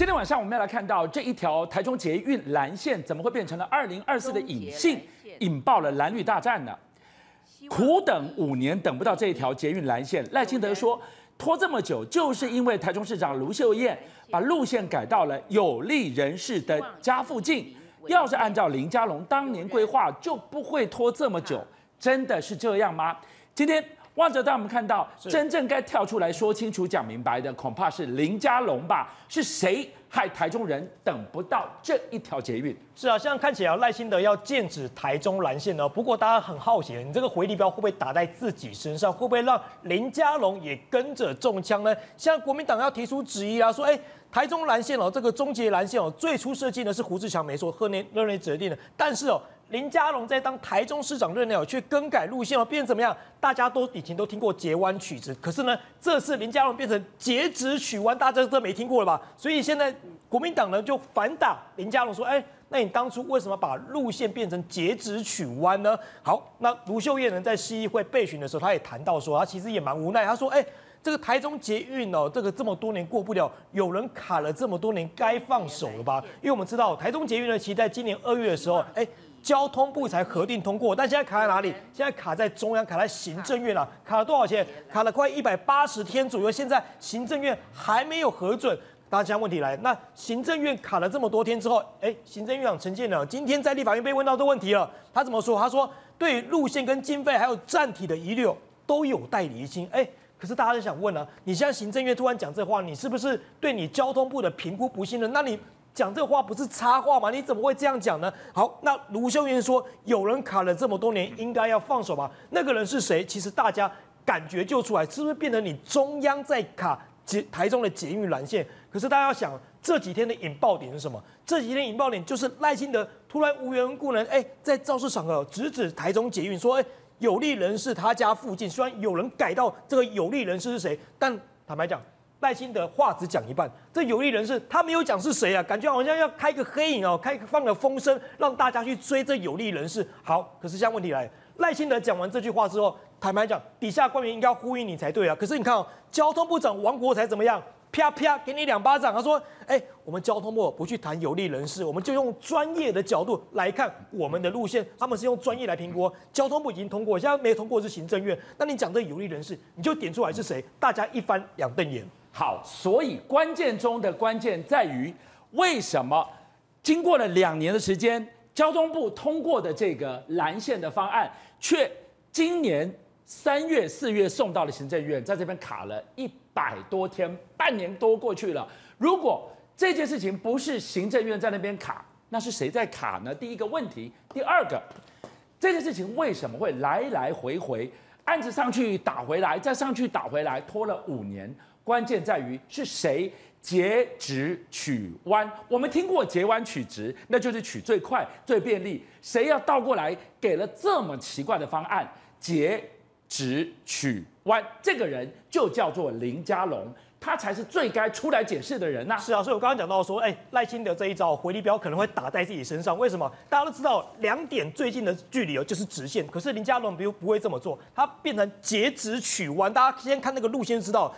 今天晚上我们要来看到这一条台中捷运蓝线怎么会变成了二零二四的隐性，引爆了蓝绿大战呢？苦等五年等不到这一条捷运蓝线，赖清德说拖这么久就是因为台中市长卢秀燕把路线改到了有利人士的家附近。要是按照林佳龙当年规划，就不会拖这么久。真的是这样吗？今天。望着当我们看到真正该跳出来说清楚、讲明白的，恐怕是林佳龙吧？是谁害台中人等不到这一条捷运？是啊，现在看起来赖清德要剑指台中蓝线呢。不过大家很好奇，你这个回力镖会不会打在自己身上？会不会让林佳龙也跟着中枪呢？现在国民党要提出质疑啊，说哎，台中蓝线哦，这个终结蓝线哦，最初设计的是胡志强没错，贺内任内指定的，但是哦。林佳龙在当台中市长任内，去更改路线哦，变成怎么样？大家都以前都听过截弯曲直，可是呢，这次林佳龙变成截直曲弯，大家都没听过了吧？所以现在国民党呢就反打林佳龙，说：“哎，那你当初为什么把路线变成截直曲弯呢？”好，那卢秀燕呢在市议会备询的时候，他也谈到说，他其实也蛮无奈，他说：“哎，这个台中捷运哦，这个这么多年过不了，有人卡了这么多年，该放手了吧？因为我们知道台中捷运呢，其实在今年二月的时候，哎。”交通部才核定通过，但现在卡在哪里？现在卡在中央，卡在行政院了。卡了多少钱？卡了快一百八十天左右。现在行政院还没有核准。大家问题来，那行政院卡了这么多天之后，哎，行政院长陈建仁今天在立法院被问到这问题了。他怎么说？他说对路线跟经费还有站体的遗留都有待厘清。哎，可是大家都想问呢、啊，你现在行政院突然讲这话，你是不是对你交通部的评估不信任？那你？讲这话不是插话吗？你怎么会这样讲呢？好，那卢秀燕说有人卡了这么多年，应该要放手吧？那个人是谁？其实大家感觉就出来，是不是变成你中央在卡捷台中的捷运蓝线？可是大家要想，这几天的引爆点是什么？这几天引爆点就是赖清德突然无缘无故呢，哎，在造势场合直指台中捷运，说哎有利人士他家附近，虽然有人改到这个有利人士是谁，但坦白讲。赖清德话只讲一半，这有利人士他没有讲是谁啊？感觉好像要开个黑影哦，开放个风声，让大家去追这有利人士。好，可是现在问题来了，赖清德讲完这句话之后，坦白讲，底下官员应该呼应你才对啊。可是你看哦，交通部长王国材怎么样？啪啪给你两巴掌。他说：“哎，我们交通部不去谈有利人士，我们就用专业的角度来看我们的路线。他们是用专业来评估，交通部已经通过，现在没通过是行政院。那你讲这有利人士，你就点出来是谁？大家一翻两瞪眼。”好，所以关键中的关键在于，为什么经过了两年的时间，交通部通过的这个蓝线的方案，却今年三月、四月送到了行政院，在这边卡了一百多天，半年多过去了。如果这件事情不是行政院在那边卡，那是谁在卡呢？第一个问题，第二个，这件事情为什么会来来回回，案子上去打回来，再上去打回来，拖了五年？关键在于是谁截直取弯？我们听过截弯取直，那就是取最快最便利。谁要倒过来给了这么奇怪的方案？截直取弯，这个人就叫做林家龙，他才是最该出来解释的人呐、是啊，所以我刚刚讲到说，哎，赖清德这一招回力镖可能会打在自己身上。为什么？大家都知道两点最近的距离哦，就是直线。可是林佳龙不不会这么做，他变成截直取弯。大家先看那个路线知道。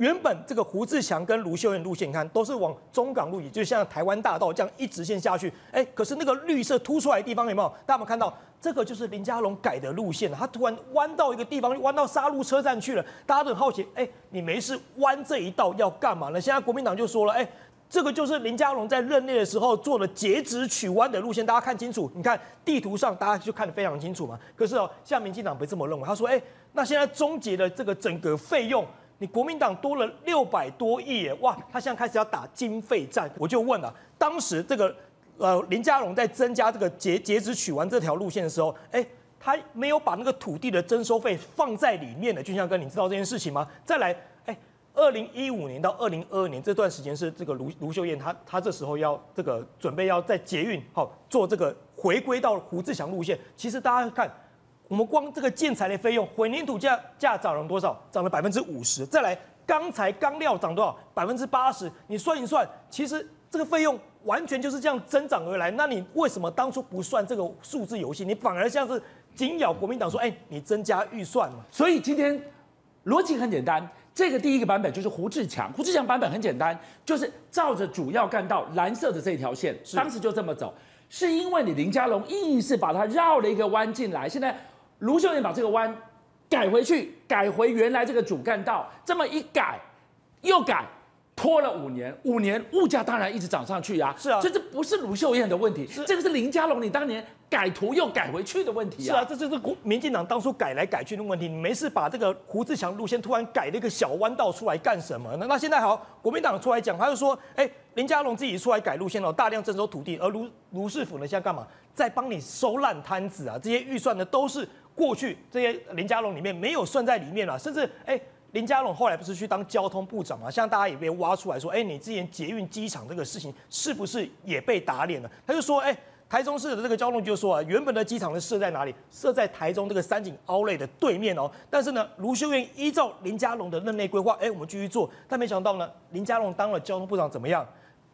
原本这个胡志强跟卢秀燕路线，你看都是往中港路，也就是像台湾大道这样一直线下去。哎，可是那个绿色凸出来的地方有没有？大家有没有看到？这个就是林佳龙改的路线，他突然弯到一个地方，弯到沙鹿车站去了。大家都很好奇，哎，你没事弯这一道要干嘛呢？现在国民党就说了，哎，这个就是林佳龙在任内的时候做的截直取弯的路线。大家看清楚，你看地图上，大家就看得非常清楚嘛。可是哦，现在民进党不这么认为，他说，哎，那现在终结的这个整个费用。你国民党多了六百多亿耶，哇！他现在开始要打经费战，我就问了，当时这个呃林佳龙在增加这个截截止取完这条路线的时候，哎，他没有把那个土地的征收费放在里面的，俊相哥，你知道这件事情吗？再来，哎，二零一五年到二零二二年这段时间是这个卢卢秀燕他他这时候要这个准备要在捷运好做这个回归到胡志强路线，其实大家看。我们光这个建材的费用，混凝土价价涨了多少？涨了百分之五十。再来，钢材钢料涨多少？百分之八十。你算一算，其实这个费用完全就是这样增长而来。那你为什么当初不算这个数字游戏？你反而像是紧咬国民党说，哎，你增加预算嘛？所以今天逻辑很简单。这个第一个版本就是胡志强，胡志强版本很简单，就是照着主要干道蓝色的这条线，当时就这么走。是因为你林佳龙硬是把它绕了一个弯进来，现在卢秀燕把这个弯改回去，改回原来这个主干道，这么一改又改。拖了五年，五年物价当然一直涨上去呀。是啊，这这不是卢秀燕的问题，是这个是林佳龙你当年改图又改回去的问题啊。是啊，这就是国民进党当初改来改去的问题。你没事把这个胡志强路线突然改了一个小弯道出来干什么？那那现在好，国民党出来讲，他就说，哎，林佳龙自己出来改路线了，大量征收土地，而卢卢市府呢现在干嘛？在帮你收烂摊子啊！这些预算呢都是过去这些林佳龙里面没有算在里面了，甚至哎。林佳龙后来不是去当交通部长嘛？像大家也被挖出来说，哎，你之前捷运机场这个事情是不是也被打脸了？他就说，哎，台中市的这个交通就说啊，原本的机场是设在哪里？设在台中这个三井奥莱的对面哦。但是呢，卢秀燕依照林佳龙的任内规划，哎，我们继续做。但没想到呢，林佳龙当了交通部长怎么样？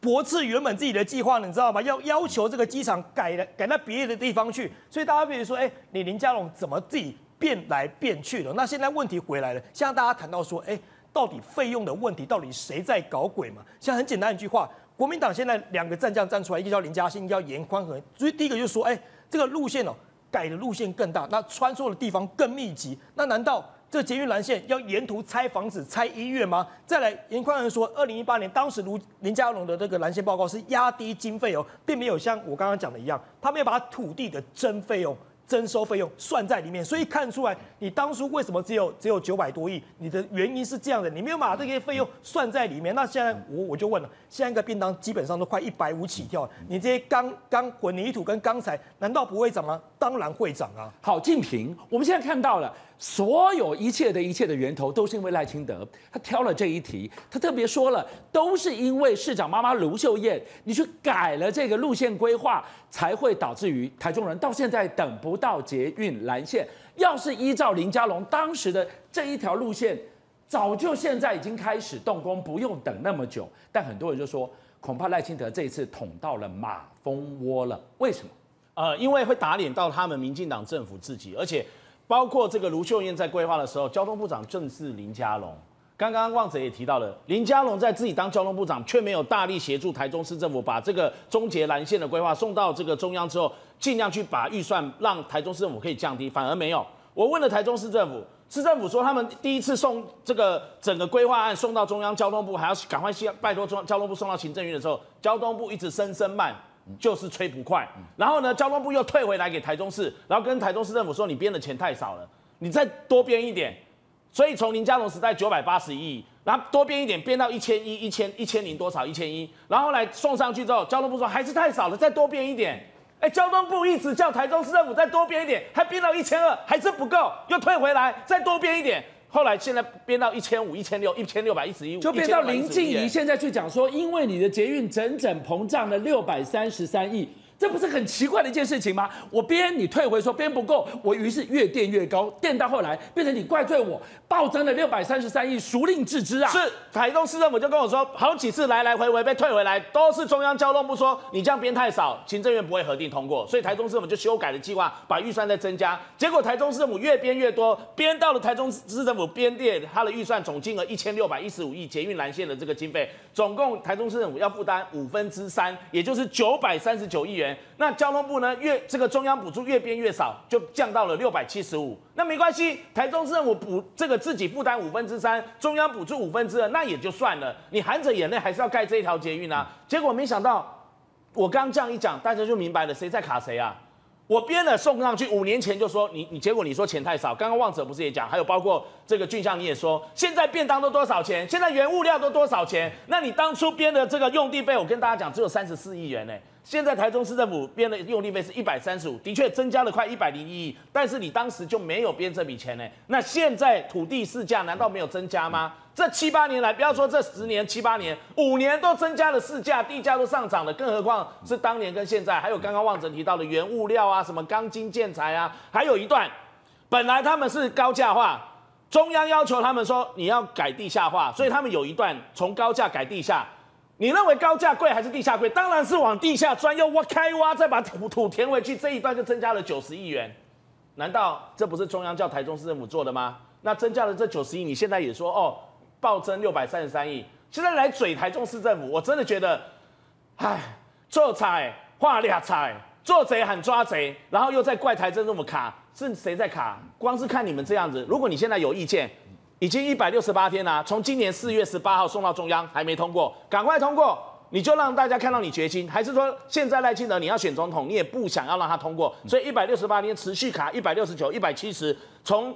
驳斥原本自己的计划？你知道吗？要要求这个机场改了，改到别的地方去。所以大家比如说，哎，你林佳龙怎么自己？变来变去的，那现在问题回来了。现在大家谈到说，哎，到底费用的问题，到底谁在搞鬼嘛？现在很简单一句话，国民党现在两个战将站出来，一个叫林嘉欣，一个叫严宽和。所以第一个就是说，哎，这个路线哦，改的路线更大，那穿梭的地方更密集。那难道这捷运蓝线要沿途拆房子、拆医院吗？再来，严宽恒说，二零一八年当时卢林佳龙的这个蓝线报告是压低经费哦，并没有像我刚刚讲的一样，他没有把土地的征费用。征收费用算在里面，所以看出来你当初为什么只有只有九百多亿？你的原因是这样的，你没有把这些费用算在里面。那现在我我就问了，现在一个便当基本上都快一百五起跳，你这些钢钢混凝土跟钢材难道不会涨吗？当然会涨啊！好，敬平，我们现在看到了。所有一切的一切的源头都是因为赖清德，他挑了这一题，他特别说了，都是因为市长妈妈卢秀燕，你去改了这个路线规划，才会导致于台中人到现在等不到捷运蓝线。要是依照林佳龙当时的这一条路线，早就现在已经开始动工，不用等那么久。但很多人就说，恐怕赖清德这一次捅到了马蜂窝了。为什么？呃，因为会打脸到他们民进党政府自己，而且。包括这个卢秀燕在规划的时候，交通部长正是林佳龙。刚刚旺仔也提到了，林佳龙在自己当交通部长，却没有大力协助台中市政府把这个中捷蓝线的规划送到这个中央之后，尽量去把预算让台中市政府可以降低，反而没有。我问了台中市政府，市政府说他们第一次送这个整个规划案送到中央交通部，还要赶快先拜托中交通部送到行政院的时候，交通部一直声声慢。就是催不快，然后呢，交通部又退回来给台中市，然后跟台中市政府说，你编的钱太少了，你再多编一点。所以从林佳龙时代九百八十亿，然后多编一点，编到一千一、一千一千零多少一千一，然后来送上去之后，交通部说还是太少了，再多编一点。哎，交通部一直叫台中市政府再多编一点，还编到一千二，还是不够，又退回来再多编一点。后来现在编到一千五、一千六、一千六百一十一，就变到林静怡现在去讲说，因为你的捷运整整膨胀了六百三十三亿。这不是很奇怪的一件事情吗？我编你退回说编不够，我于是越垫越高，垫到后来变成你怪罪我暴增了六百三十三亿，孰令置之啊？是台中市政府就跟我说，好几次来来回回被退回来，都是中央交通部说你这样编太少，行政院不会核定通过，所以台中市政府就修改了计划，把预算再增加。结果台中市政府越编越多，编到了台中市政府编列它的预算总金额一千六百一十五亿，捷运蓝线的这个经费，总共台中市政府要负担五分之三，也就是九百三十九亿元。那交通部呢？越这个中央补助越编越少，就降到了六百七十五。那没关系，台中市政府补这个自己负担五分之三，中央补助五分之二，那也就算了。你含着眼泪还是要盖这一条捷运啊？结果没想到，我刚这样一讲，大家就明白了谁在卡谁啊？我编了送上去，五年前就说你你，结果你说钱太少。刚刚旺者不是也讲，还有包括这个俊相你也说，现在便当都多少钱？现在原物料都多少钱？那你当初编的这个用地费，我跟大家讲，只有三十四亿元呢。现在台中市政府编的用地费是一百三十五，的确增加了快一百零一亿，但是你当时就没有编这笔钱呢？那现在土地市价难道没有增加吗？这七八年来，不要说这十年七八年，五年都增加了市价，地价都上涨了，更何况是当年跟现在，还有刚刚旺哲提到的原物料啊，什么钢筋建材啊，还有一段，本来他们是高价化，中央要求他们说你要改地下化，所以他们有一段从高架改地下。你认为高价贵还是地下贵？当然是往地下钻，又挖开挖，再把土土填回去，这一段就增加了九十亿元。难道这不是中央叫台中市政府做的吗？那增加了这九十亿，你现在也说哦，暴增六百三十三亿。现在来嘴台中市政府，我真的觉得，唉，做菜画俩菜，做贼喊抓贼，然后又在怪台中政府卡，是谁在卡？光是看你们这样子，如果你现在有意见，已经一百六十八天了，从今年四月十八号送到中央还没通过，赶快通过，你就让大家看到你决心，还是说现在赖清德你要选总统，你也不想要让他通过，所以一百六十八天持续卡一百六十九、一百七十，从。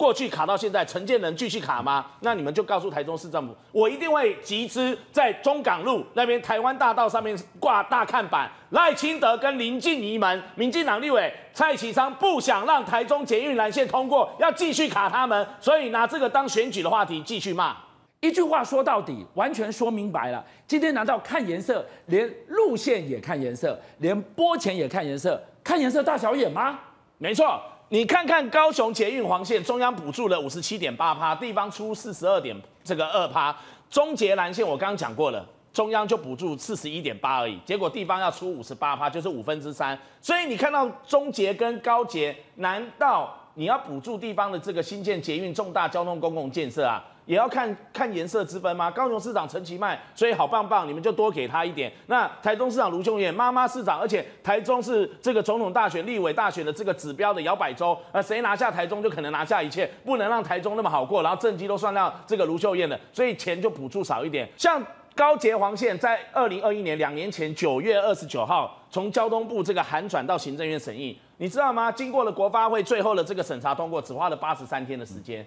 过去卡到现在，承建人继续卡吗？那你们就告诉台中市政府，我一定会集资在中港路那边台湾大道上面挂大看板。赖清德跟林静仪们，民进党立委蔡其昌不想让台中捷运蓝线通过，要继续卡他们，所以拿这个当选举的话题继续骂。一句话说到底，完全说明白了。今天难道看颜色，连路线也看颜色，连拨钱也看颜色，看颜色大小眼吗？没错。你看看高雄捷运黄线，中央补助了五十七点八趴，地方出四十二点这个二趴。中捷蓝线我刚刚讲过了，中央就补助四十一点八而已，结果地方要出五十八趴，就是五分之三。所以你看到中捷跟高捷，难道你要补助地方的这个新建捷运重大交通公共建设啊？也要看看颜色之分吗？高雄市长陈其迈，所以好棒棒，你们就多给他一点。那台中市长卢秀燕，妈妈市长，而且台中是这个总统大选、立委大选的这个指标的摇摆州，呃，谁拿下台中就可能拿下一切，不能让台中那么好过。然后政绩都算到这个卢秀燕的，所以钱就补助少一点。像高捷黄线，在二零二一年两年前九月二十九号，从交通部这个函转到行政院审议，你知道吗？经过了国发会最后的这个审查通过，只花了八十三天的时间。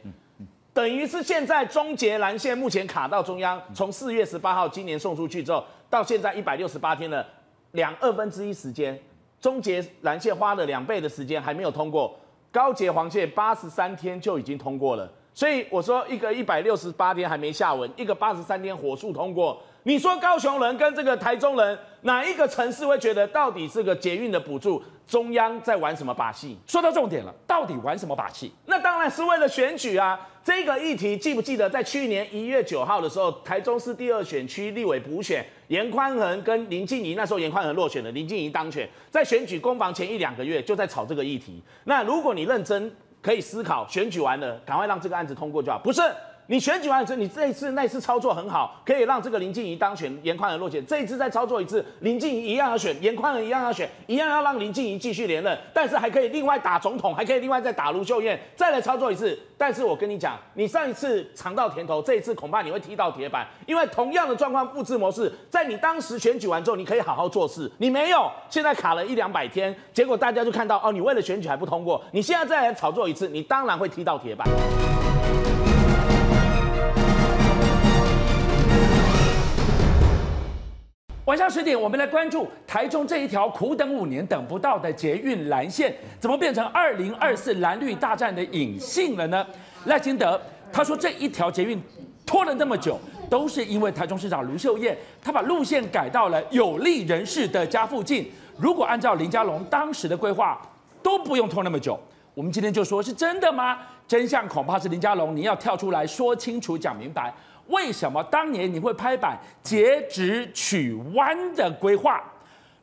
等于是现在中捷蓝线目前卡到中央，从四月十八号今年送出去之后，到现在一百六十八天了，两二分之一时间，中捷蓝线花了两倍的时间还没有通过，高捷黄线八十三天就已经通过了，所以我说一个一百六十八天还没下文，一个八十三天火速通过。你说高雄人跟这个台中人哪一个城市会觉得到底这个捷运的补助中央在玩什么把戏？说到重点了，到底玩什么把戏？那当然是为了选举啊！这个议题记不记得在去年一月九号的时候，台中市第二选区立委补选，严宽恒跟林静怡，那时候严宽恒落选了，林静怡当选，在选举攻防前一两个月就在炒这个议题。那如果你认真可以思考，选举完了赶快让这个案子通过就好，不是？你选举完之后，你这一次那一次操作很好，可以让这个林静怡当选，颜宽恒落选。这一次再操作一次，林静怡一样要选，颜宽恒一样要选，一样要让林静怡继续连任，但是还可以另外打总统，还可以另外再打卢秀燕，再来操作一次。但是我跟你讲，你上一次尝到甜头，这一次恐怕你会踢到铁板，因为同样的状况复制模式，在你当时选举完之后，你可以好好做事，你没有，现在卡了一两百天，结果大家就看到哦，你为了选举还不通过，你现在再来炒作一次，你当然会踢到铁板。晚上十点，我们来关注台中这一条苦等五年等不到的捷运蓝线，怎么变成二零二四蓝绿大战的引信了呢？赖清德他说，这一条捷运拖了那么久，都是因为台中市长卢秀燕，他把路线改到了有利人士的家附近。如果按照林佳龙当时的规划，都不用拖那么久。我们今天就说是真的吗？真相恐怕是林佳龙，你要跳出来说清楚、讲明白。为什么当年你会拍板截直取弯的规划？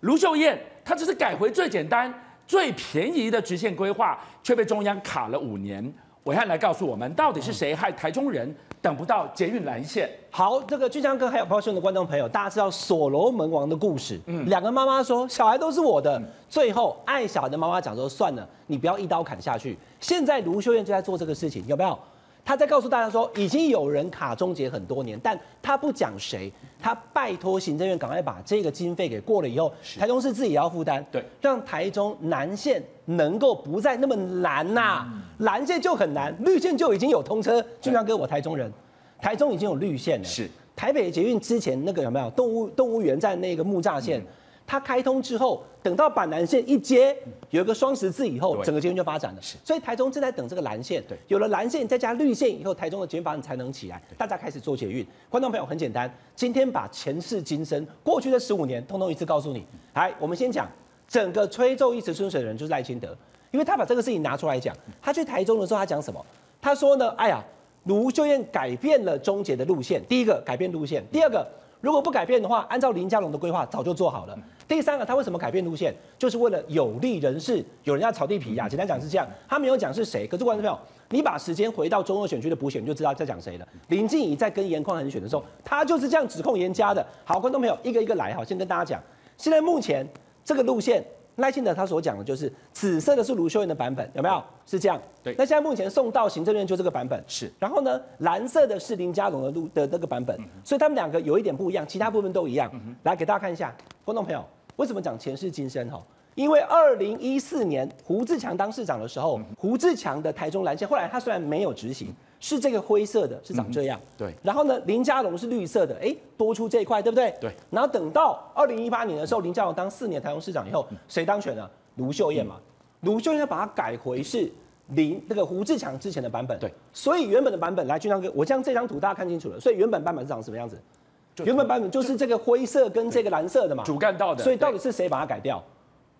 卢秀燕她只是改回最简单、最便宜的直线规划，却被中央卡了五年。伟汉来告诉我们，到底是谁害台中人等不到捷运蓝线？好，这个俊相哥还有抱歉的观众朋友，大家知道所罗门王的故事？嗯，两个妈妈说小孩都是我的，最后爱小孩的妈妈讲说算了，你不要一刀砍下去。现在卢秀燕就在做这个事情，有没有？他在告诉大家说，已经有人卡中捷很多年，但他不讲谁，他拜托行政院赶快把这个经费给过了以后，台中市自己也要负担，对，让台中南线能够不再那么难呐、啊，蓝线就很难，绿线就已经有通车。俊相哥，我台中人，台中已经有绿线了，是。台北捷运之前那个有没有？动物动物园站那个木栅线？嗯它开通之后，等到板南线一接，有一个双十字以后，整个捷运就发展了。所以台中正在等这个蓝线，对，有了蓝线再加绿线以后，台中的捷运发展才能起来。大家开始做捷运。观众朋友很简单，今天把前世今生、过去的十五年，通通一次告诉你。来，我们先讲整个吹奏一池春水的人就是赖清德，因为他把这个事情拿出来讲。他去台中的时候，他讲什么？他说呢，哎呀，卢秀燕改变了中捷的路线。第一个改变路线，第二个。如果不改变的话，按照林佳龙的规划早就做好了。第三个，他为什么改变路线？就是为了有利人士，有人要炒地皮呀。简单讲是这样，他没有讲是谁。可是观众朋友，你把时间回到中二选区的补选，你就知道在讲谁了。林静怡在跟颜宽恒选的时候，他就是这样指控颜家的。好，观众朋友，一个一个来哈，先跟大家讲，现在目前这个路线。赖清德他所讲的就是紫色的是卢秀燕的版本，有没有？是这样。对。那现在目前送到行政院就这个版本。是。然后呢，蓝色的是林佳龙的路的那个版本。嗯、所以他们两个有一点不一样，其他部分都一样。嗯、来给大家看一下，观众朋友，为什么讲前世今生？哈，因为二零一四年胡志强当市长的时候，嗯、胡志强的台中蓝线，后来他虽然没有执行。是这个灰色的，是长这样。嗯、对。然后呢，林佳龙是绿色的，哎，多出这一块，对不对？对。然后等到二零一八年的时候，林佳龙当四年台中市长以后，谁当选了？卢秀燕嘛。卢、嗯、秀燕要把它改回是林那个胡志强之前的版本。对。所以原本的版本，来，俊相哥，我将这张图大家看清楚了。所以原本版本是长什么样子？原本版本就是这个灰色跟这个蓝色的嘛。主干道的。所以到底是谁把它改掉？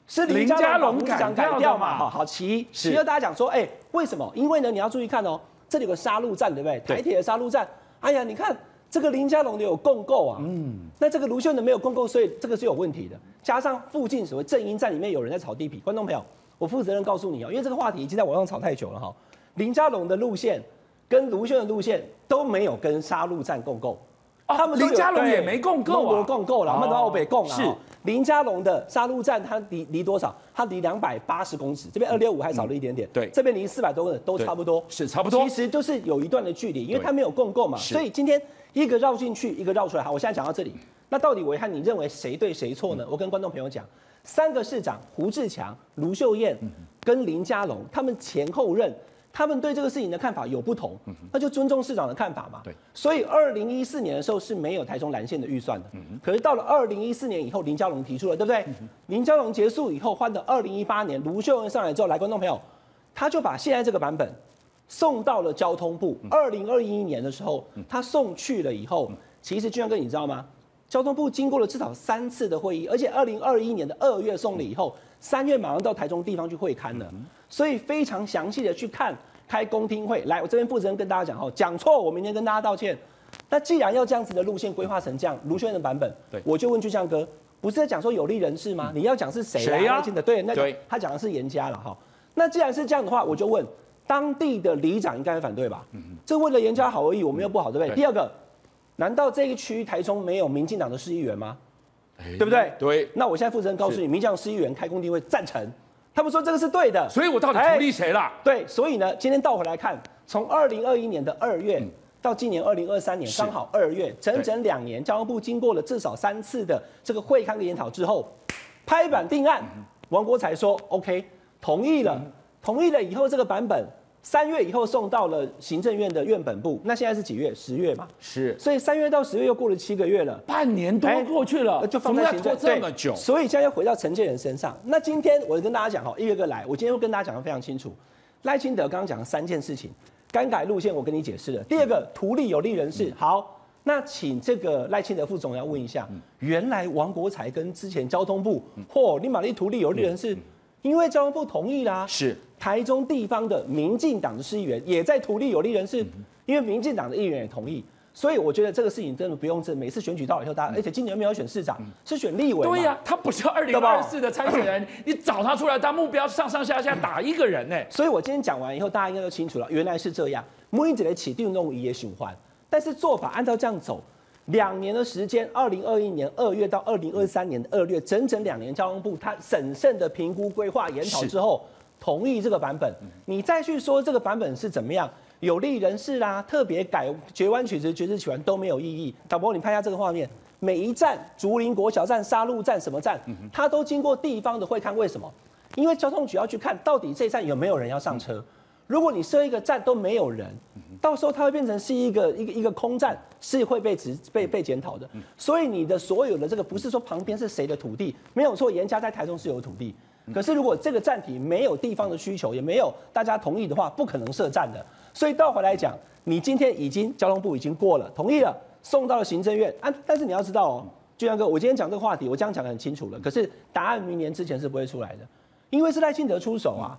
是林佳龙改掉嘛？好好，其一。其二，大家讲说，哎，为什么？因为呢，你要注意看哦。这里有个杀戮战，对不对？台铁的杀戮战。哎呀，你看这个林佳龙的有共购啊，嗯，那这个卢秀燕的没有共购，所以这个是有问题的。加上附近所谓正英站里面有人在炒地皮，观众朋友，我负责任告诉你哦，因为这个话题已经在网上炒太久了哈。林佳龙的路线跟卢秀燕的路线都没有跟杀戮战共购。他们林佳龙也没共购啊，共购了，他们都要被共了。是林佳龙的杀戮战，它离离多少？它离两百八十公尺，这边二六五还少了一点点。对，这边离四百多公尺都差不多，是差不多。其实就是有一段的距离，因为它没有共构嘛，所以今天一个绕进去，一个绕出来。好，我现在讲到这里，那到底维汉你认为谁对谁错呢？我跟观众朋友讲，三个市长胡志强、卢秀燕跟林佳龙，他们前后任。他们对这个事情的看法有不同，那就尊重市长的看法嘛。对，所以二零一四年的时候是没有台中蓝线的预算的。可是到了二零一四年以后，林佳龙提出了，对不对？林佳龙结束以后，换到二零一八年，卢秀恩上来之后，来观众朋友，他就把现在这个版本送到了交通部。二零二一年的时候，他送去了以后，其实俊相哥你知道吗？交通部经过了至少三次的会议，而且二零二一年的二月送了以后，三月马上到台中地方去会勘了。所以非常详细的去看，开公听会来，我这边负责人跟大家讲哦，讲错我明天跟大家道歉。那既然要这样子的路线规划成这样，卢秀燕的版本，对，我就问俊相哥，不是在讲说有利人士吗？嗯、你要讲是谁？谁呀、啊？对，那个他讲的是严家了哈。那既然是这样的话，我就问当地的里长应该会反对吧？嗯嗯，这为了严家好而已，我们又不好，对不对？对，第二个，难道这一区台中没有民进党的市议员吗？欸、对不对？对。那我现在负责人告诉你，民进党市议员开工听会赞成。他们说这个是对的，所以我到底图利谁了？对，所以呢，今天倒回来看，从二零二一年的二月到今年二零二三年，刚好二月，整整两年，交通部经过了至少三次的这个会刊的研讨之后，拍板定案，王国才说 OK，同意了，同意了以后这个版本。三月以后送到了行政院的院本部，那现在是几月？十月嘛。是。所以三月到十月又过了七个月了，半年多过去了，就放在行政这么久。所以现在又回到陈建仁身上。那今天我就跟大家讲哈，一个个来。我今天会跟大家讲的非常清楚。赖清德刚刚讲了三件事情，更改路线我跟你解释了。第二个图利有利人士，好，那请这个赖清德副总要问一下，原来王国才跟之前交通部，嚯，你马立图利有利人士。因为交通部同意啦，是台中地方的民进党的市议员也在图利有利人士，因为民进党的议员也同意，所以我觉得这个事情真的不用争每次选举到以后，大家而且今年没有选市长，是选立委。对呀，他不是二零二四的参选人，你找他出来当目标，上上下下打一个人呢。所以我今天讲完以后，大家应该都清楚了，原来是这样，每一个起定弄一夜循环，但是做法按照这样走。两年的时间，二零二一年二月到二零二三年的二月，整整两年，交通部他审慎的评估、规划、研讨之后，同意这个版本。你再去说这个版本是怎么样，有利人士啦、啊，特别改绝弯曲直、绝直曲弯都没有意义。导播，你拍一下这个画面，每一站，竹林国小站、杀戮站什么站，它都经过地方的会看。为什么？因为交通局要去看到底这站有没有人要上车。如果你设一个站都没有人，到时候它会变成是一个一个一个空站，是会被指被被检讨的。所以你的所有的这个不是说旁边是谁的土地，没有错，严家在台中是有土地。可是如果这个站体没有地方的需求，也没有大家同意的话，不可能设站的。所以倒回来讲，你今天已经交通部已经过了同意了，送到了行政院啊。但是你要知道哦，俊相哥，我今天讲这个话题，我这样讲得很清楚了。可是答案明年之前是不会出来的，因为是赖清德出手啊。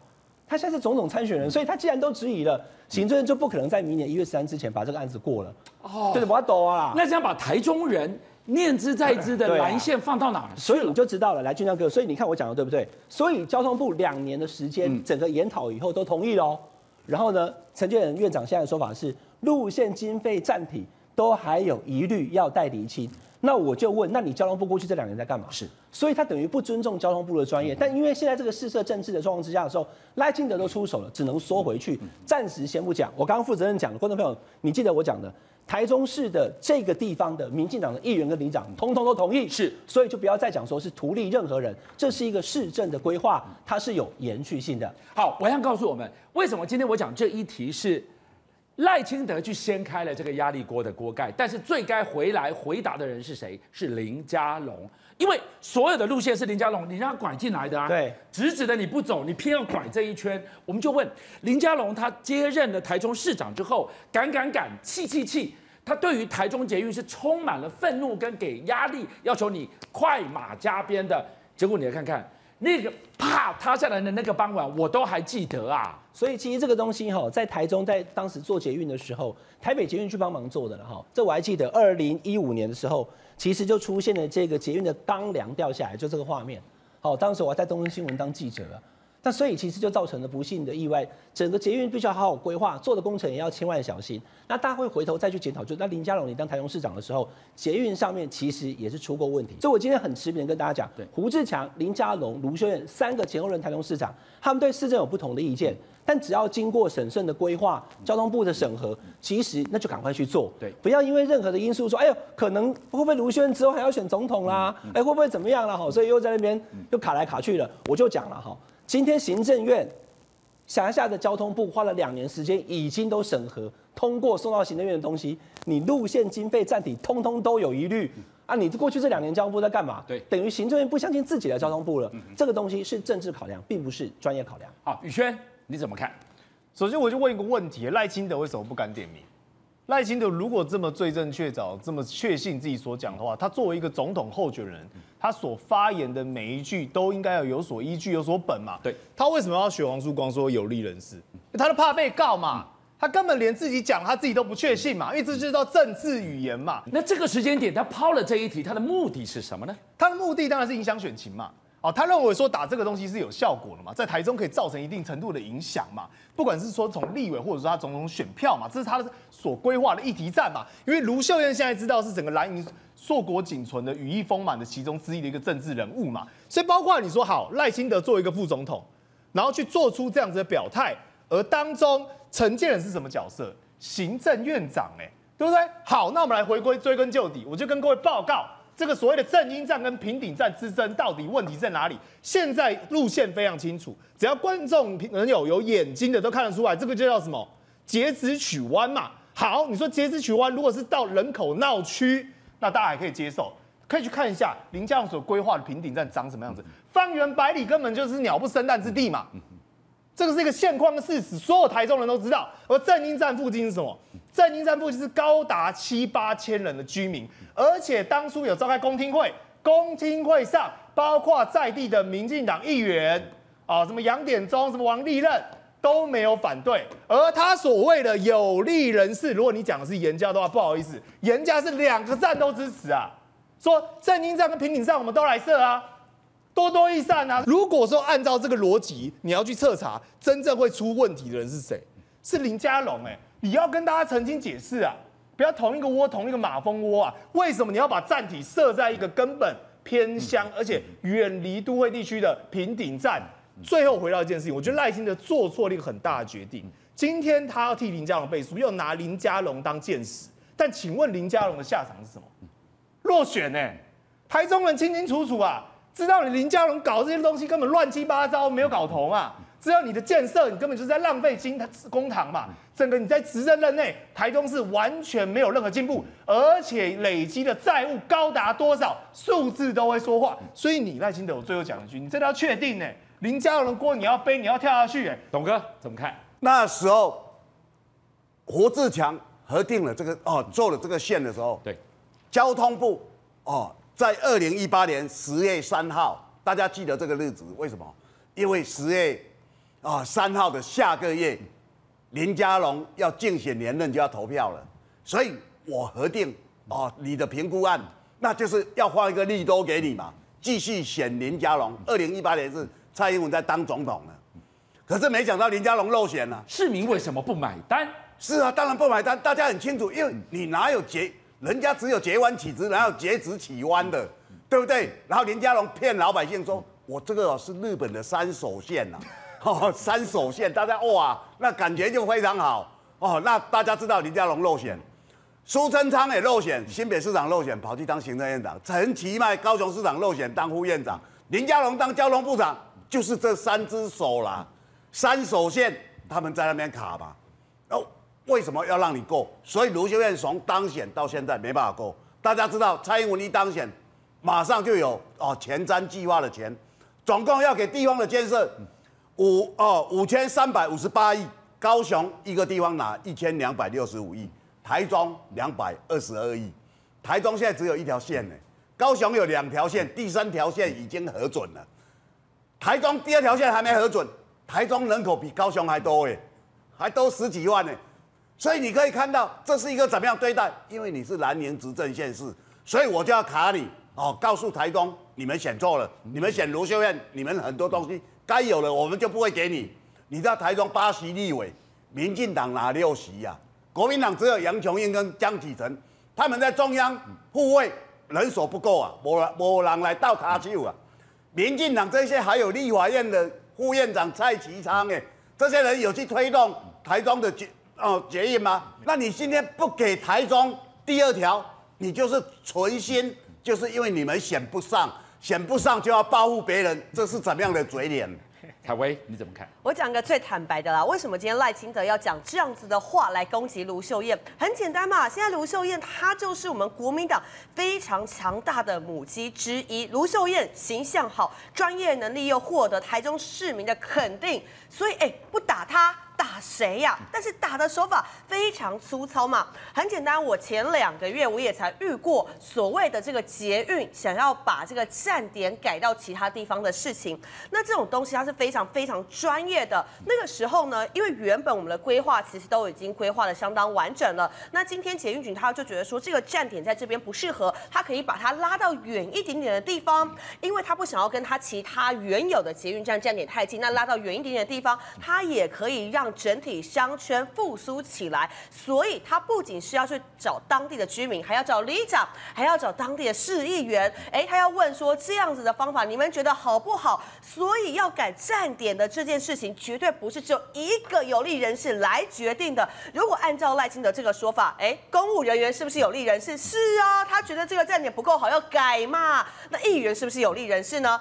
他现在是总统参选人，所以他既然都质疑了，行政院就不可能在明年一月十三之前把这个案子过了。哦，对，我要抖啊！那这样把台中人念之在之的蓝线放到哪了？所以你就知道了，来俊江哥，所以你看我讲的对不对？所以交通部两年的时间，整个研讨以后都同意喽。然后呢，陈建仁院长现在的说法是，路线经费占比都还有疑虑要待厘清。那我就问，那你交通部过去这两年在干嘛？是，所以他等于不尊重交通部的专业。但因为现在这个试射政治的状况之下的时候，赖清德都出手了，只能缩回去，暂时先不讲。我刚刚负责任讲的，观众朋友，你记得我讲的，台中市的这个地方的民进党的议员跟里长，通通都同意，是，所以就不要再讲说是图利任何人，这是一个市政的规划，它是有延续性的。好，我想告诉我们，为什么今天我讲这一题是。赖清德去掀开了这个压力锅的锅盖，但是最该回来回答的人是谁？是林佳龙，因为所有的路线是林佳龙，你让他拐进来的啊。对，直直的你不走，你偏要拐这一圈，我们就问林佳龙，他接任了台中市长之后，敢敢敢，气气气，他对于台中捷运是充满了愤怒跟给压力，要求你快马加鞭的，结果你来看看。那个啪塌下来的那个傍晚，我都还记得啊。所以其实这个东西哈，在台中在当时做捷运的时候，台北捷运去帮忙做的了哈。这我还记得，二零一五年的时候，其实就出现了这个捷运的钢梁掉下来，就这个画面。好，当时我还在东森新闻当记者。那所以其实就造成了不幸的意外，整个捷运必须要好好规划，做的工程也要千万小心。那大家会回头再去检讨，就那林佳龙你当台中市长的时候，捷运上面其实也是出过问题。所以我今天很持平的跟大家讲，对，胡志强、林佳龙、卢秀燕三个前后任台中市长，他们对市政有不同的意见，但只要经过审慎的规划，交通部的审核，其实那就赶快去做，对，不要因为任何的因素说，哎呦，可能会不会卢秀燕之后还要选总统啦，哎，会不会怎么样了？哈，所以又在那边又卡来卡去了，我就讲了哈。今天行政院辖下的交通部花了两年时间，已经都审核通过送到行政院的东西，你路线经费占比通通都有疑虑啊！你过去这两年交通部在干嘛？对，等于行政院不相信自己的交通部了。这个东西是政治考量，并不是专业考量。好，宇轩你怎么看？首先我就问一个问题：赖清德为什么不敢点名？赖清德如果这么罪证确凿，这么确信自己所讲的话，他作为一个总统候选人，他所发言的每一句都应该要有所依据、有所本嘛？对，他为什么要学黄树光说有利人士？他都怕被告嘛？他根本连自己讲他自己都不确信嘛？因为这就叫政治语言嘛。那这个时间点他抛了这一题，他的目的是什么呢？他的目的当然是影响选情嘛。哦，他认为说打这个东西是有效果的嘛，在台中可以造成一定程度的影响嘛，不管是说从立委或者说他种种选票嘛，这是他的所规划的议题战嘛。因为卢秀燕现在知道是整个蓝营硕果仅存的羽翼丰满的其中之一的一个政治人物嘛，所以包括你说好赖清德作为一个副总统，然后去做出这样子的表态，而当中陈建仁是什么角色？行政院长哎、欸，对不对？好，那我们来回归追根究底，我就跟各位报告。这个所谓的正音站跟平顶站之争，到底问题在哪里？现在路线非常清楚，只要观众朋友有眼睛的都看得出来，这个就叫什么？截止曲弯嘛。好，你说截止曲弯，如果是到人口闹区，那大家还可以接受，可以去看一下林佳龙所规划的平顶站长什么样子。方圆百里根本就是鸟不生蛋之地嘛。这个是一个现况的事实，所有台中人都知道。而正音站附近是什么？正音站附近是高达七八千人的居民，而且当初有召开公听会，公听会上包括在地的民进党议员啊，什么杨典忠、什么王立任都没有反对。而他所谓的有利人士，如果你讲的是严家的话，不好意思，严家是两个站都支持啊，说正音站跟平顶站我们都来设啊。多多益善啊！如果说按照这个逻辑，你要去彻查真正会出问题的人是谁？是林佳龙哎！你要跟大家澄清解释啊！不要同一个窝，同一个马蜂窝啊！为什么你要把站体设在一个根本偏乡而且远离都会地区的平顶站？最后回到一件事情，我觉得赖清德做错了一个很大的决定。今天他要替林佳龙背书，又拿林佳龙当箭矢。但请问林佳龙的下场是什么？落选呢？台中人清清楚楚啊！知道你林佳龙搞这些东西根本乱七八糟，没有搞头嘛？知道你的建设，你根本就是在浪费金公堂嘛？整个你在执政任内，台中市完全没有任何进步，而且累积的债务高达多少，数字都会说话。所以你赖清德，我最后讲一句，你真的要确定呢？林佳龙的锅你要背，你要跳下去哎，董哥怎么看？那时候胡志强核定了这个哦，做了这个线的时候，对，交通部哦。在二零一八年十月三号，大家记得这个日子，为什么？因为十月啊三号的下个月，林佳龙要竞选连任就要投票了，所以我核定哦，你的评估案那就是要换一个利多给你嘛，继续选林佳龙。二零一八年是蔡英文在当总统呢，可是没想到林佳龙落选了。市民为什么不买单？是啊，当然不买单，大家很清楚，因为你哪有截，人家只有截弯起直，然后截直起弯的，对不对？然后林佳龙骗老百姓说，我这个是日本的三手线呐、啊，哦，三手线，大家哇，那感觉就非常好哦。那大家知道林佳龙落选。苏贞昌也落选，新北市长落选，跑去当行政院长；陈其迈高雄市长落选，当副院长；林佳龙当交通部长，就是这三只手啦，三手线他们在那边卡吧。为什么要让你过？所以卢秀燕从当选到现在没办法过。大家知道，蔡英文一当选，马上就有哦前瞻计划的钱，总共要给地方的建设五哦五千三百五十八亿，高雄一个地方拿一千两百六十五亿。台中两百二十二亿，台中现在只有一条线呢，高雄有两条线，第三条线已经核准了，台中第二条线还没核准，台中人口比高雄还多哎，还多十几万呢，所以你可以看到这是一个怎么样对待，因为你是蓝营执政县市，所以我就要卡你哦，告诉台中你们选错了，你们选卢秀燕，你们很多东西该有的我们就不会给你，你知道台中八席立委，民进党拿六席呀、啊。国民党只有杨琼英跟江启臣，他们在中央护卫人手不够啊，没没人来倒卡球啊。民进党这些还有立法院的副院长蔡其昌哎，这些人有去推动台中的捷哦决议吗？那你今天不给台中第二条，你就是存心，就是因为你们选不上，选不上就要报复别人，这是怎么样的嘴脸？凯薇，你怎么看？我讲个最坦白的啦，为什么今天赖清德要讲这样子的话来攻击卢秀燕？很简单嘛，现在卢秀燕她就是我们国民党非常强大的母鸡之一。卢秀燕形象好，专业能力又获得台中市民的肯定，所以哎，不打她。打谁呀、但是打的手法非常粗糙嘛。很简单，我前两个月我也才遇过所谓的这个捷运想要把这个站点改到其他地方的事情。那这种东西它是非常非常专业的。那个时候呢，因为原本我们的规划其实都已经规划得相当完整了。那今天捷运局他就觉得说这个站点在这边不适合，他可以把它拉到远一点点的地方，因为他不想要跟他其他原有的捷运站站点太近。那拉到远一点点的地方，他也可以让。整体商圈复苏起来，所以他不仅是要去找当地的居民，还要找里长，还要找当地的市议员。哎，他要问说这样子的方法，你们觉得好不好？所以要改站点的这件事情，绝对不是只有一个有利人士来决定的。如果按照赖清德这个说法，哎，公务人员是不是有利人士？是啊，他觉得这个站点不够好，要改嘛。那议员是不是有利人士呢？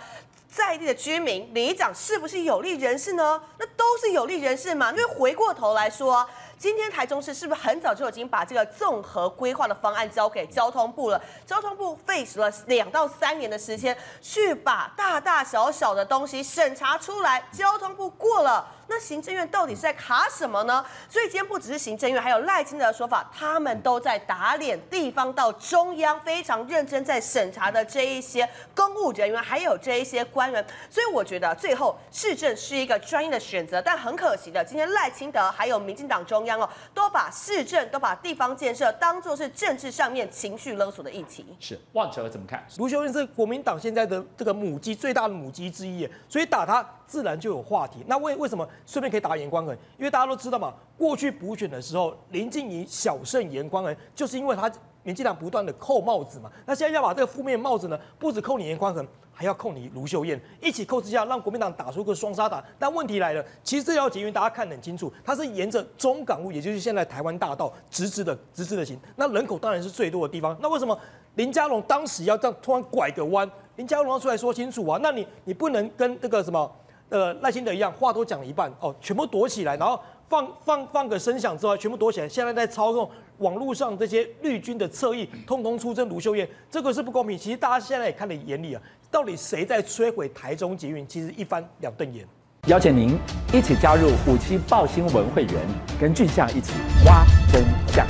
在地的居民、里长是不是有利人士呢？那都是有利人士嘛。因为回过头来说，今天台中市是不是很早就已经把这个综合规划的方案交给交通部了？交通部费时了两到三年的时间，去把大大小小的东西审查出来，交通部过了。那行政院到底是在卡什么呢？所以今天不只是行政院，还有赖清德的说法，他们都在打脸地方到中央非常认真在审查的这一些公务人员，还有这一些官员。所以我觉得最后市政是一个专业的选，但很可惜的，今天赖清德还有民进党中央哦，都把市政都把地方建设当做是政治上面情绪勒索的议题。是旺哲怎么看？卢秀燕是国民党现在的这个母鸡，最大的母鸡之一，所以打他自然就有话题。那为为什么？顺便可以打颜宽恒，因为大家都知道嘛，过去补选的时候，林静怡小胜严光恒，就是因为他民进党不断的扣帽子嘛。那现在要把这个负面帽子呢，不止扣你严宽恒，还要扣你卢秀燕，一起扣之下，让国民党打出个双杀打。但问题来了，其实这条捷运大家看得很清楚，它是沿着中港路，也就是现在台湾大道直直的直直的行。那人口当然是最多的地方。那为什么林佳龙当时要这样突然拐个弯？林佳龙要出来说清楚啊！那你你不能跟这个什么？呃，赖清德一样，话都讲了一半哦，全部躲起来，然后放放放个声响之外，全部躲起来。现在在操纵网络上这些绿军的侧翼，通通出征卢秀燕，这个是不公平。其实大家现在也看在眼里啊，到底谁在摧毁台中捷运？其实一翻两瞪眼。邀请您一起加入五七报新闻会员，跟俊相一起挖真相。